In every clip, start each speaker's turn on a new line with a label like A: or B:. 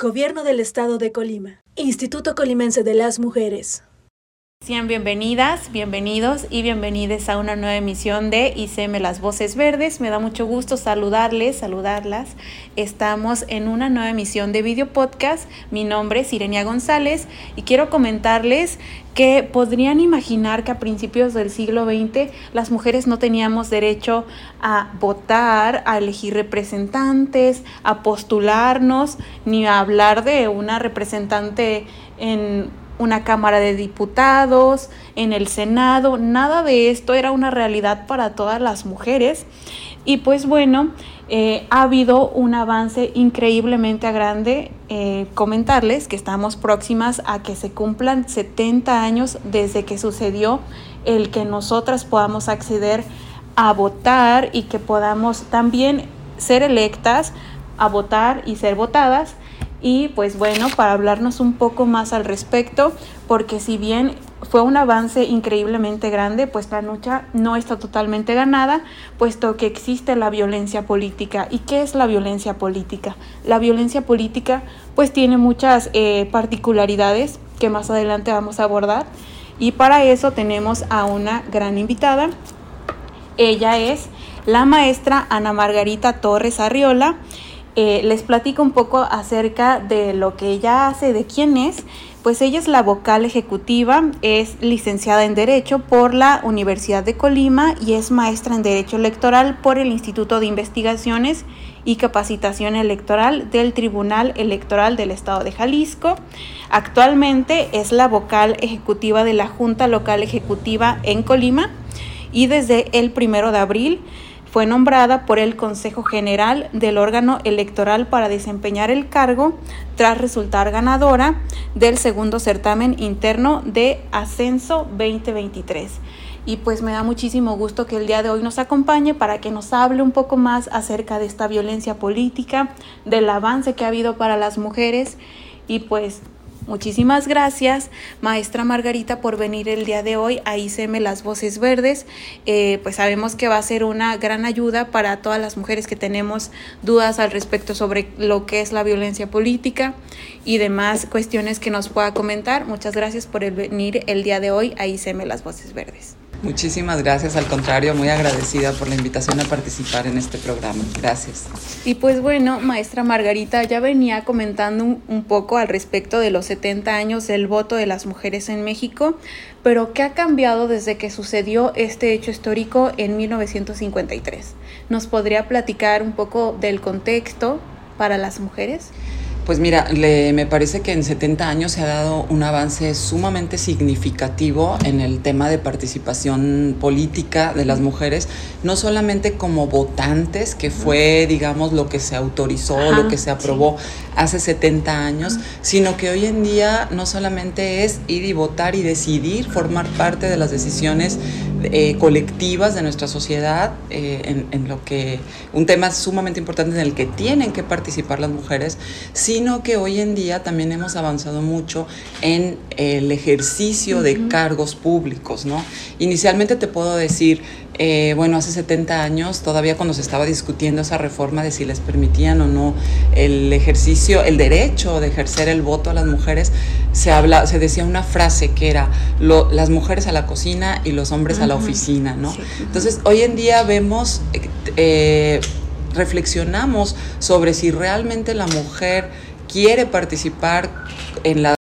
A: Gobierno del Estado de Colima. Instituto Colimense de las Mujeres.
B: Sean bienvenidas, bienvenidos y bienvenidas a una nueva emisión de ICM Las Voces Verdes. Me da mucho gusto saludarles, saludarlas. Estamos en una nueva emisión de video podcast. Mi nombre es Irenia González y quiero comentarles que podrían imaginar que a principios del siglo XX las mujeres no teníamos derecho a votar, a elegir representantes, a postularnos, ni a hablar de una representante en una Cámara de Diputados, en el Senado, nada de esto era una realidad para todas las mujeres. Y pues bueno, eh, ha habido un avance increíblemente grande. Eh, comentarles que estamos próximas a que se cumplan 70 años desde que sucedió el que nosotras podamos acceder a votar y que podamos también ser electas, a votar y ser votadas y pues bueno, para hablarnos un poco más al respecto, porque si bien fue un avance increíblemente grande, pues la lucha no está totalmente ganada, puesto que existe la violencia política. ¿Y qué es la violencia política? La violencia política pues tiene muchas eh, particularidades que más adelante vamos a abordar y para eso tenemos a una gran invitada. Ella es la maestra Ana Margarita Torres Arriola. Eh, les platico un poco acerca de lo que ella hace, de quién es. Pues ella es la vocal ejecutiva, es licenciada en Derecho por la Universidad de Colima y es maestra en Derecho Electoral por el Instituto de Investigaciones y Capacitación Electoral del Tribunal Electoral del Estado de Jalisco. Actualmente es la vocal ejecutiva de la Junta Local Ejecutiva en Colima y desde el primero de abril fue nombrada por el Consejo General del órgano electoral para desempeñar el cargo tras resultar ganadora del segundo certamen interno de Ascenso 2023. Y pues me da muchísimo gusto que el día de hoy nos acompañe para que nos hable un poco más acerca de esta violencia política, del avance que ha habido para las mujeres y pues Muchísimas gracias, maestra Margarita, por venir el día de hoy a ICM Las Voces Verdes. Eh, pues sabemos que va a ser una gran ayuda para todas las mujeres que tenemos dudas al respecto sobre lo que es la violencia política y demás cuestiones que nos pueda comentar. Muchas gracias por venir el día de hoy a ICM Las Voces Verdes.
C: Muchísimas gracias, al contrario, muy agradecida por la invitación a participar en este programa. Gracias.
B: Y pues bueno, maestra Margarita, ya venía comentando un, poco al respecto de los 70 años del voto de las mujeres en México, pero ¿qué ha cambiado desde que sucedió este hecho histórico en 1953? ¿Nos podría platicar un poco del contexto para las mujeres?
C: Pues mira, le, me parece que en 70 años se ha dado un avance sumamente significativo en el tema de participación política de las mujeres, no solamente como votantes, que fue, digamos, lo que se autorizó, lo que se aprobó hace 70 años, sino que hoy en día no solamente es ir y votar y decidir formar parte de las decisiones eh, colectivas de nuestra sociedad, eh, en, en, lo que un tema sumamente importante en el que tienen que participar las mujeres, sino que hoy en día también hemos avanzado mucho en el ejercicio de cargos públicos, ¿no? Inicialmente te puedo decir, eh, bueno, hace 70 años, todavía cuando se estaba discutiendo esa reforma de si les permitían o no el ejercicio, el derecho de ejercer el voto a las mujeres, se, habla, se decía una frase que era las mujeres a la cocina y los hombres a la oficina, ¿no? Entonces, hoy en día vemos, eh, reflexionamos sobre si realmente la mujer quiere participar en las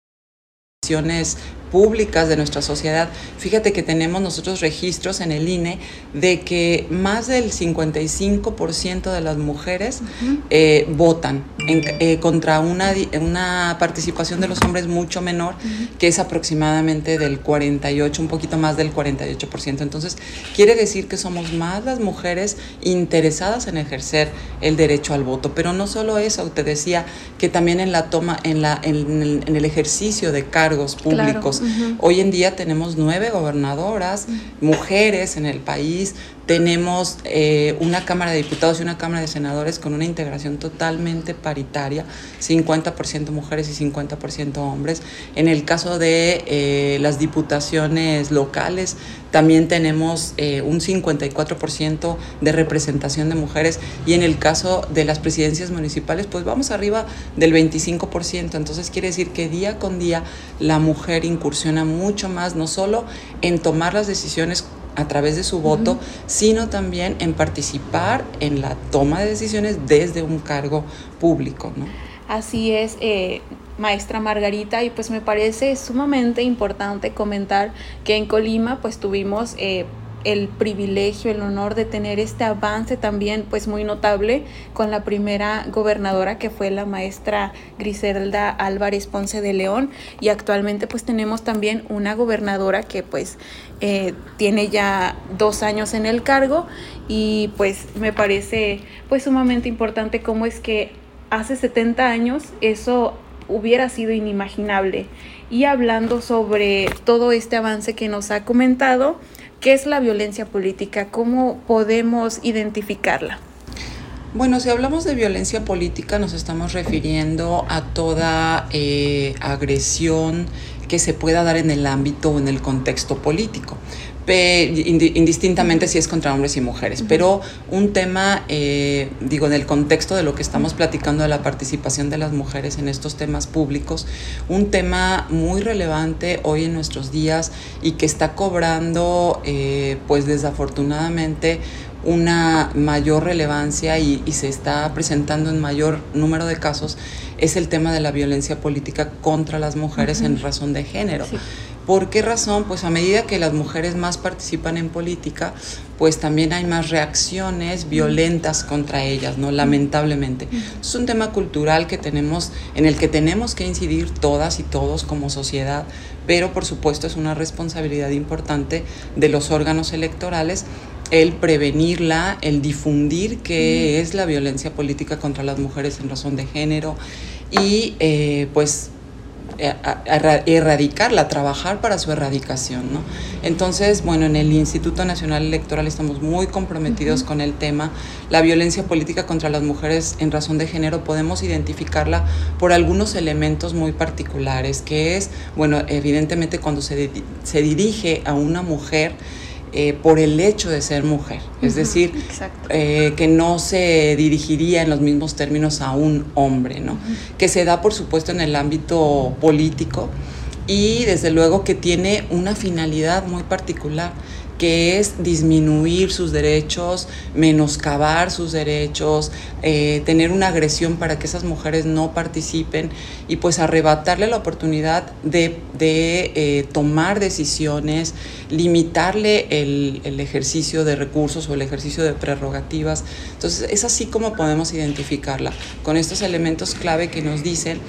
C: decisiones públicas de nuestra sociedad, fíjate que tenemos nosotros registros en el INE de que más del 55% de las mujeres eh, votan eh, contra una, una participación de los hombres mucho menor, que es aproximadamente del 48, un poquito más del 48%. Entonces, quiere decir que somos más las mujeres interesadas en ejercer el derecho al voto. Pero no solo eso, te decía que también en la toma, en, la, en, el, ejercicio de cargos públicos. Hoy en día tenemos nueve gobernadoras, mujeres en el país, tenemos eh, una Cámara de Diputados y una Cámara de Senadores con una integración totalmente paritaria, 50% mujeres y 50% hombres. En el caso de eh, las diputaciones locales, también tenemos eh, un 54% de representación de mujeres y en el caso de las presidencias municipales, pues vamos arriba del 25%. Entonces quiere decir que día con día la mujer incursiona mucho más, no solo en tomar las decisiones a través de su voto, sino también en participar en la toma de decisiones desde un cargo público. ¿no?
B: Así es, eh, maestra Margarita, y pues me parece sumamente importante comentar que en Colima pues tuvimos... Eh, el privilegio, el honor de tener este avance también pues muy notable con la primera gobernadora que fue la maestra Griselda Álvarez Ponce de León. Y actualmente pues tenemos también una gobernadora que pues eh, tiene ya dos años en el cargo. Y pues me parece pues sumamente importante cómo es que hace 70 años eso hubiera sido inimaginable. Y hablando sobre todo este avance que nos ha comentado, ¿Qué es la violencia política? ¿Cómo podemos identificarla?
C: Bueno, si hablamos de violencia política nos estamos refiriendo a toda eh, agresión que se pueda dar en el ámbito o en el contexto político indistintamente si es contra hombres y mujeres. Pero un tema, eh, digo, en el contexto de lo que estamos platicando de la participación de las mujeres en estos temas públicos, un tema muy relevante hoy en nuestros días y que está cobrando, eh, pues desafortunadamente, una mayor relevancia y, se está presentando en mayor número de casos es el tema de la violencia política contra las mujeres en razón de género. ¿Por qué razón? Pues a medida que las mujeres más participan en política, pues también hay más reacciones violentas contra ellas, ¿no? Lamentablemente. Es un tema cultural que tenemos, en el que tenemos que incidir todas y todos como sociedad, pero por supuesto es una responsabilidad importante de los órganos electorales el prevenirla, el difundir qué es la violencia política contra las mujeres en razón de género y eh, pues erradicarla, trabajar para su erradicación. ¿no? Entonces, bueno, en el Instituto Nacional Electoral estamos muy comprometidos con el tema. La violencia política contra las mujeres en razón de género podemos identificarla por algunos elementos muy particulares, que es, bueno, evidentemente cuando se, se dirige a una mujer, eh, por el hecho de ser mujer, es decir, eh, que no se dirigiría en los mismos términos a un hombre, ¿no? Que se da, por supuesto, en el ámbito político y desde luego que tiene una finalidad muy particular que es disminuir sus derechos, menoscabar sus derechos, eh, tener una agresión para que esas mujeres no participen y pues arrebatarle la oportunidad de, eh, tomar decisiones, limitarle el, ejercicio de recursos o el ejercicio de prerrogativas. Entonces es así como podemos identificarla, con estos elementos clave que nos dicen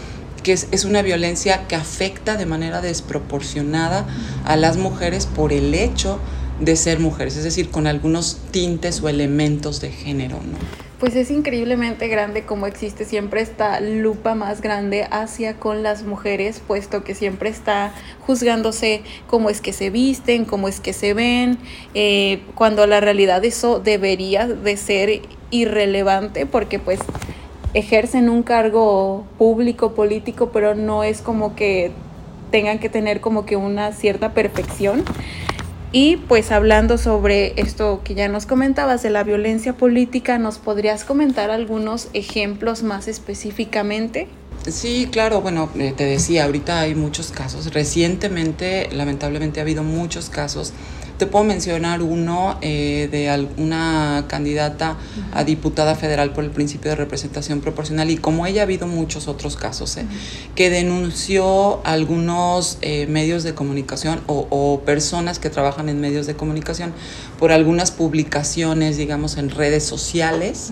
C: que es, es, una violencia que afecta de manera desproporcionada a las mujeres por el hecho de ser mujeres, es decir, con algunos tintes o elementos de género, ¿no?
B: Pues es increíblemente grande como existe siempre esta lupa más grande hacia con las mujeres, puesto que siempre está juzgándose cómo es que se visten, cómo es que se ven, eh, cuando la realidad eso debería de ser irrelevante, porque pues ejercen un cargo público, político, pero no es como que tengan que tener como que una cierta perfección. Y pues hablando sobre esto que ya nos comentabas de la violencia política, ¿nos podrías comentar algunos ejemplos más específicamente?
C: Sí, claro, bueno, eh, te decía, ahorita hay muchos casos. Recientemente, lamentablemente, ha habido muchos casos Te puedo mencionar uno eh, de alguna candidata a diputada federal por el principio de representación proporcional y como ella ha habido muchos otros casos, eh, que denunció algunos eh, medios de comunicación o, personas que trabajan en medios de comunicación por algunas publicaciones, digamos, en redes sociales.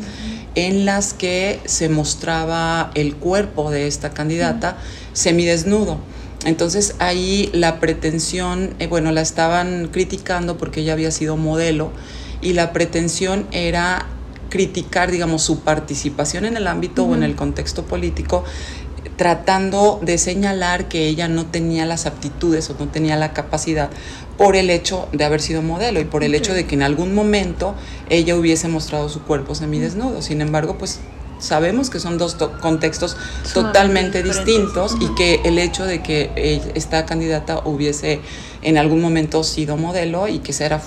C: en las que se mostraba el cuerpo de esta candidata semidesnudo. Entonces ahí la pretensión, eh, bueno, la estaban criticando porque ella había sido modelo y la pretensión era criticar, digamos, su participación en el ámbito o en el contexto político, tratando de señalar que ella no tenía las aptitudes o no tenía la capacidad por el hecho de haber sido modelo y por el hecho de que en algún momento ella hubiese mostrado su cuerpo semidesnudo. Sin embargo, pues sabemos que son dos contextos totalmente distintos y que el hecho de que esta candidata hubiese en algún momento sido modelo y que esa era,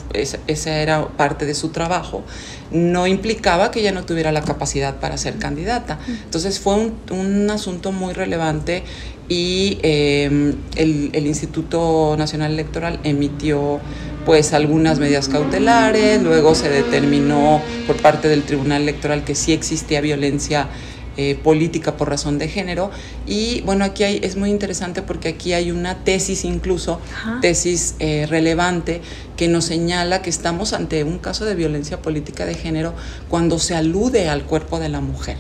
C: esa era parte de su trabajo, no implicaba que ella no tuviera la capacidad para ser candidata. Entonces fue un, un asunto muy relevante y em, el, el Instituto Nacional Electoral emitió pues algunas medidas cautelares, luego se determinó por parte del Tribunal Electoral que sí existía violencia eh, política por razón de género. Y bueno aquí hay, es muy interesante porque aquí hay una tesis incluso tesis eh, relevante que nos señala que estamos ante un caso de violencia política de género cuando se alude al cuerpo de la mujer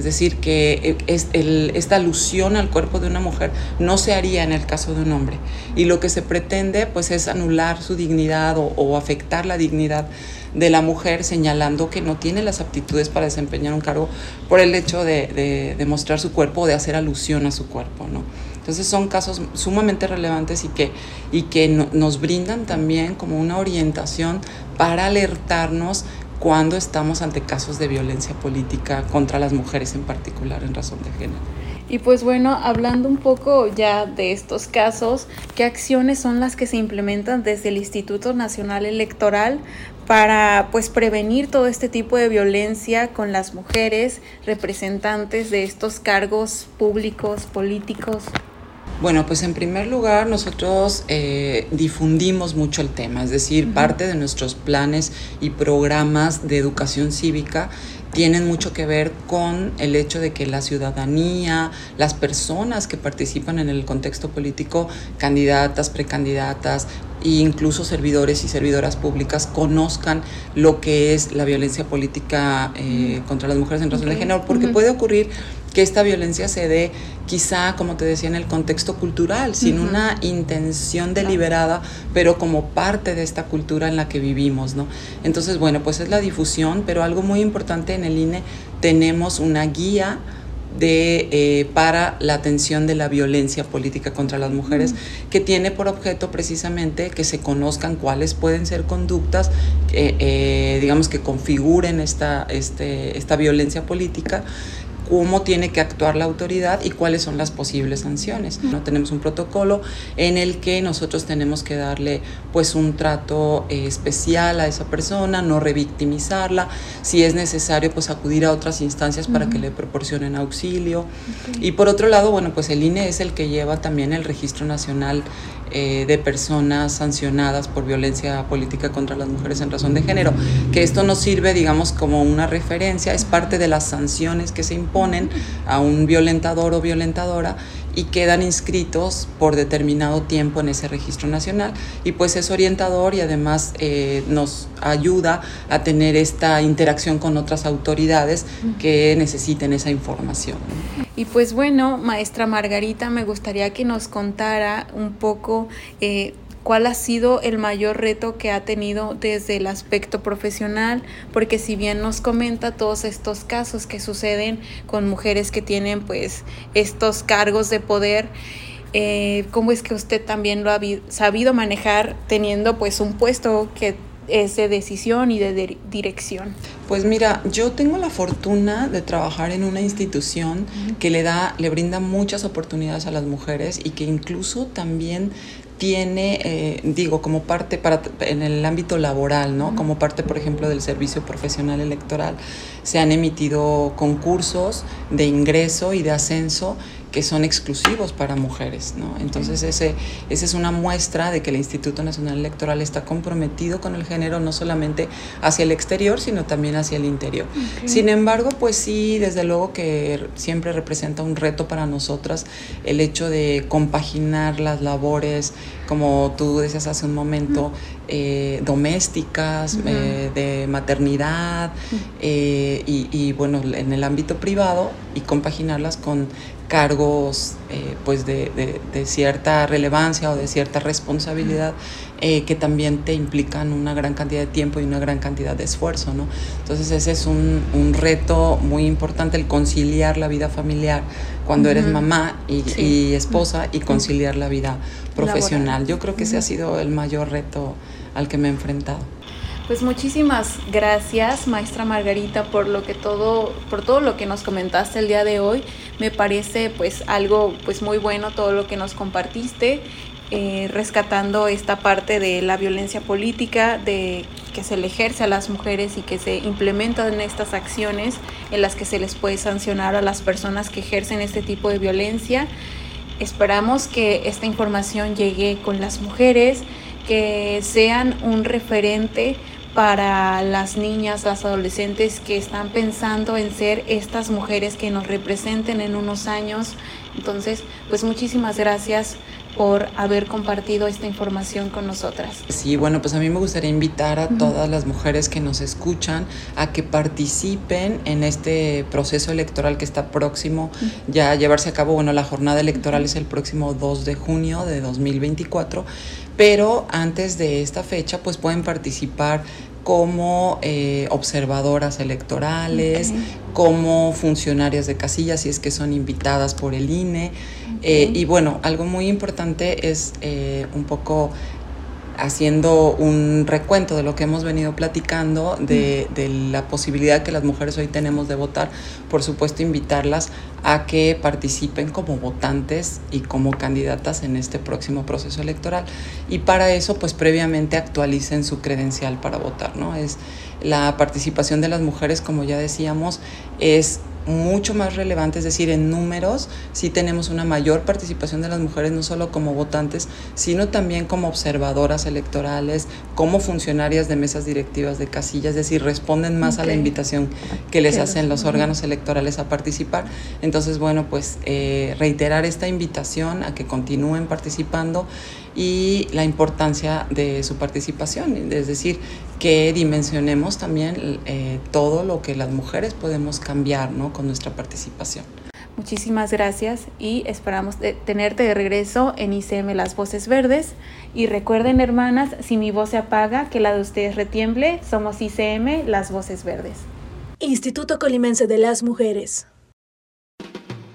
C: es decir, que esta alusión al cuerpo de una mujer no se haría en el caso de un hombre. Y lo que se pretende pues es anular su dignidad o, afectar la dignidad de la mujer señalando que no tiene las aptitudes para desempeñar un cargo por el hecho de, de, mostrar su cuerpo o de hacer alusión a su cuerpo, ¿no? Entonces son casos sumamente relevantes y que, y que nos brindan también como una orientación para alertarnos cuando estamos ante casos de violencia política contra las mujeres en particular en razón de género.
B: Y pues bueno, hablando un poco ya de estos casos, ¿qué acciones son las que se implementan desde el Instituto Nacional Electoral para pues prevenir todo este tipo de violencia con las mujeres representantes de estos cargos públicos, políticos?
C: Bueno, pues en primer lugar nosotros eh, difundimos mucho el tema, es decir, parte de nuestros planes y programas de educación cívica tienen mucho que ver con el hecho de que la ciudadanía, las personas que participan en el contexto político, candidatas, precandidatas, e incluso servidores y servidoras públicas conozcan lo que es la violencia política eh, contra las mujeres en razón de género, porque puede ocurrir que esta violencia se dé quizá, como te decía, en el contexto cultural, sin una intención deliberada, pero como parte de esta cultura en la que vivimos, ¿no? Entonces, bueno, pues es la difusión, pero algo muy importante en el INE, tenemos una guía de, eh, para la atención de la violencia política contra las mujeres, que tiene por objeto precisamente que se conozcan cuáles pueden ser conductas, eh, digamos, que configuren esta, este, esta violencia política cómo tiene que actuar la autoridad y cuáles son las posibles sanciones. ¿no? Tenemos un protocolo en el que nosotros tenemos que darle pues un trato eh, especial a esa persona, no revictimizarla, si es necesario pues acudir a otras instancias para que le proporcionen auxilio. Y por otro lado, bueno, pues el INE es el que lleva también el registro nacional eh, de personas sancionadas por violencia política contra las mujeres en razón de género, que esto nos sirve, digamos, como una referencia, es parte de las sanciones que se imponen a un violentador o violentadora y quedan inscritos por determinado tiempo en ese registro nacional y pues es orientador y además eh, nos ayuda a tener esta interacción con otras autoridades que necesiten esa información.
B: Y pues bueno, maestra Margarita, me gustaría que nos contara un poco eh, cuál ha sido el mayor reto que ha tenido desde el aspecto profesional, porque si bien nos comenta todos estos casos que suceden con mujeres que tienen pues estos cargos de poder, eh, ¿cómo es que usted también lo ha sabido manejar teniendo pues un puesto que es de decisión y de dirección?
C: Pues mira, yo tengo la fortuna de trabajar en una institución que le da, le brinda muchas oportunidades a las mujeres y que incluso también tiene, eh, digo, como parte para, en el ámbito laboral, ¿no? Como parte, por ejemplo, del servicio profesional electoral, se han emitido concursos de ingreso y de ascenso que son exclusivos para mujeres. ¿no? Entonces, ese, esa es una muestra de que el Instituto Nacional Electoral está comprometido con el género, no solamente hacia el exterior, sino también hacia el interior. Sin embargo, pues sí, desde luego que siempre representa un reto para nosotras el hecho de compaginar las labores, como tú decías hace un momento, eh, domésticas, eh, de maternidad eh, y, y, bueno, en el ámbito privado y compaginarlas con cargos pues de, cierta relevancia o de cierta responsabilidad eh, que también te implican una gran cantidad de tiempo y una gran cantidad de esfuerzo. ¿no? Entonces ese es un, reto muy importante, el conciliar la vida familiar cuando eres mamá y, esposa y conciliar la vida profesional. Yo creo que ese ha sido el mayor reto al que me he enfrentado.
B: Pues muchísimas gracias, maestra Margarita, por lo que todo, por todo lo que nos comentaste el día de hoy. Me parece pues algo pues muy bueno todo lo que nos compartiste, eh, rescatando esta parte de la violencia política, de que se le ejerce a las mujeres y que se implementan estas acciones en las que se les puede sancionar a las personas que ejercen este tipo de violencia. Esperamos que esta información llegue con las mujeres, que sean un referente para las niñas, las adolescentes que están pensando en ser estas mujeres que nos representen en unos años. Entonces, pues muchísimas gracias por haber compartido esta información con nosotras.
C: Sí, bueno, pues a mí me gustaría invitar a todas las mujeres que nos escuchan a que participen en este proceso electoral que está próximo ya a llevarse a cabo. Bueno, la jornada electoral es el próximo 2 de junio de 2024 pero antes de esta fecha pues pueden participar como eh, observadoras electorales, como funcionarias de casillas, si es que son invitadas por el INE. Eh, y bueno, algo muy importante es eh, un poco haciendo un recuento de lo que hemos venido platicando, de, la posibilidad que las mujeres hoy tenemos de votar, por supuesto invitarlas a que participen como votantes y como candidatas en este próximo proceso electoral. Y para eso, pues previamente actualicen su credencial para votar, ¿no? Es la participación de las mujeres, como ya decíamos, es mucho más relevante, es decir, en números sí tenemos una mayor participación de las mujeres, no solo como votantes, sino también como observadoras electorales, como funcionarias de mesas directivas de casillas, es decir, responden más a la invitación que les hacen los órganos electorales a participar. Entonces, bueno, pues eh, reiterar esta invitación a que continúen participando y la importancia de su participación, es decir, que dimensionemos también eh, todo lo que las mujeres podemos cambiar ¿no? con nuestra participación.
B: Muchísimas gracias y esperamos tenerte de regreso en ICM Las Voces Verdes. Y recuerden, hermanas, si mi voz se apaga, que la de ustedes retiemble, somos ICM Las Voces Verdes.
A: Instituto Colimense de las Mujeres.